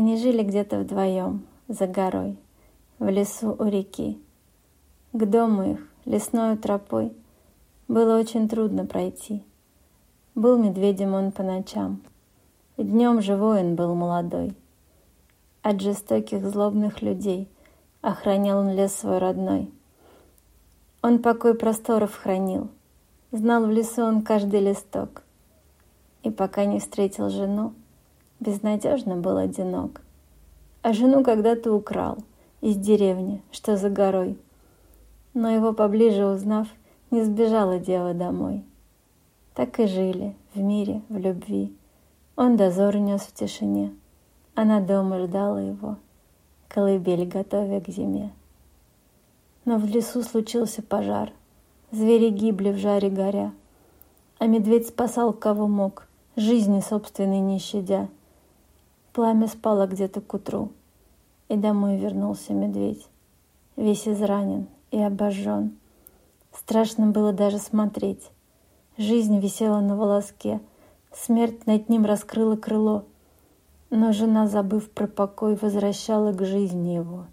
Они жили где-то вдвоем, за горой, в лесу у реки. К дому их, лесной тропой, было очень трудно пройти. Был медведем он по ночам, днем же воин был молодой. От жестоких злобных людей охранял он лес свой родной. Он покой просторов хранил, знал в лесу он каждый листок. И пока не встретил жену, безнадежно был одинок. А жену когда-то украл из деревни, что за горой. Но его поближе узнав, не сбежала дева домой. Так и жили в мире, в любви. Он дозор нес в тишине. Она дома ждала его, колыбель готовя к зиме. Но в лесу случился пожар. Звери гибли в жаре горя. А медведь спасал кого мог, жизни собственной не щадя — Пламя спало где-то к утру, и домой вернулся медведь, весь изранен и обожжен. Страшно было даже смотреть. Жизнь висела на волоске, смерть над ним раскрыла крыло, но жена, забыв про покой, возвращала к жизни его.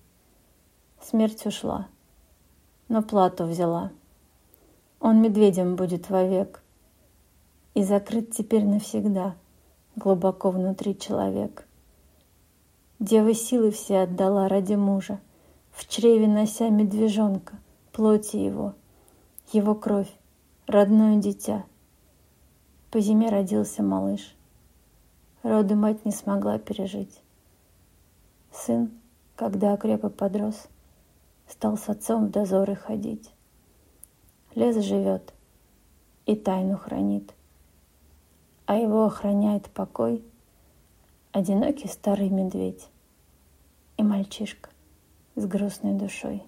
Смерть ушла, но плату взяла. Он медведем будет вовек и закрыт теперь навсегда глубоко внутри человек. Дева силы все отдала ради мужа, В чреве нося медвежонка, плоти его, Его кровь, родное дитя. По зиме родился малыш. Роды мать не смогла пережить. Сын, когда окреп и подрос, Стал с отцом в дозоры ходить. Лес живет и тайну хранит, А его охраняет покой — одинокий старый медведь и мальчишка с грустной душой.